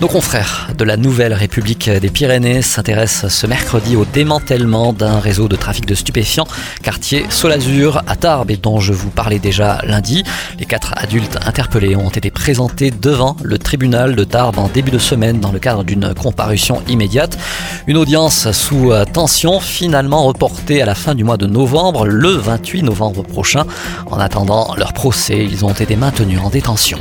Nos confrères de la Nouvelle République des Pyrénées s'intéressent ce mercredi au démantèlement d'un réseau de trafic de stupéfiants, quartier Solazur à Tarbes et dont je vous parlais déjà lundi. Les quatre adultes interpellés ont été présentés devant le tribunal de Tarbes en début de semaine dans le cadre d'une comparution immédiate. Une audience sous tension finalement reportée à la fin du mois de novembre, le 28 novembre prochain. En attendant leur procès, ils ont été maintenus en détention.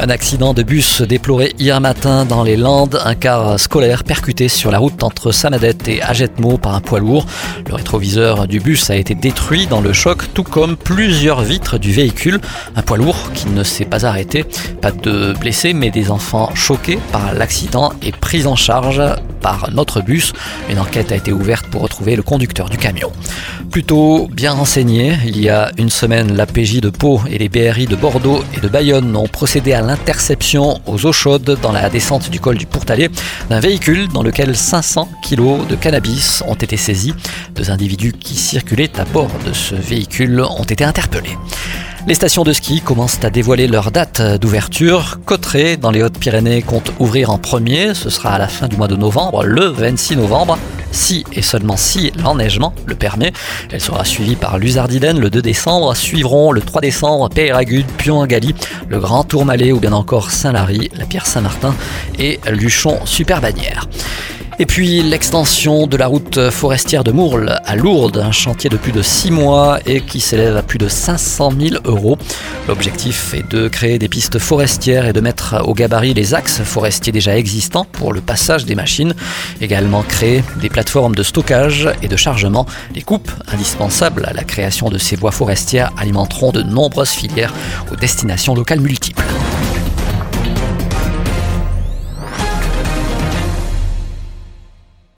Un accident de bus déploré hier matin dans les Landes, un car scolaire percuté sur la route entre Samadette et Agetmo par un poids lourd. Le rétroviseur du bus a été détruit dans le choc, tout comme plusieurs vitres du véhicule. Un poids lourd qui ne s'est pas arrêté. Pas de blessés, mais des enfants choqués par l'accident et pris en charge par notre bus. Une enquête a été ouverte pour retrouver le conducteur du camion. Plutôt bien renseigné, il y a une semaine, la PJ de Pau et les BRI de Bordeaux et de Bayonne ont procédé à l'interception aux eaux chaudes dans la descente du col du Pourtalais d'un véhicule dans lequel 500 kilos de cannabis ont été saisis. Deux individus qui circulaient à bord de ce véhicule ont été interpellés. Les stations de ski commencent à dévoiler leur date d'ouverture. Cotteret, dans les Hautes-Pyrénées, compte ouvrir en premier. Ce sera à la fin du mois de novembre, le 26 novembre. Si et seulement si l'enneigement le permet. Elle sera suivie par Luzardiden le 2 décembre. Suivront le 3 décembre Péragude, Pion-Gali, le Grand Tourmalet ou bien encore Saint-Lary, la Pierre Saint-Martin et Luchon Super-Bannière. Et puis l'extension de la route forestière de Mourles à Lourdes, un chantier de plus de 6 mois et qui s'élève à plus de 500 000 euros. L'objectif est de créer des pistes forestières et de mettre au gabarit les axes forestiers déjà existants pour le passage des machines. Également créer des plateformes de stockage et de chargement. Les coupes indispensables à la création de ces voies forestières alimenteront de nombreuses filières aux destinations locales multiples.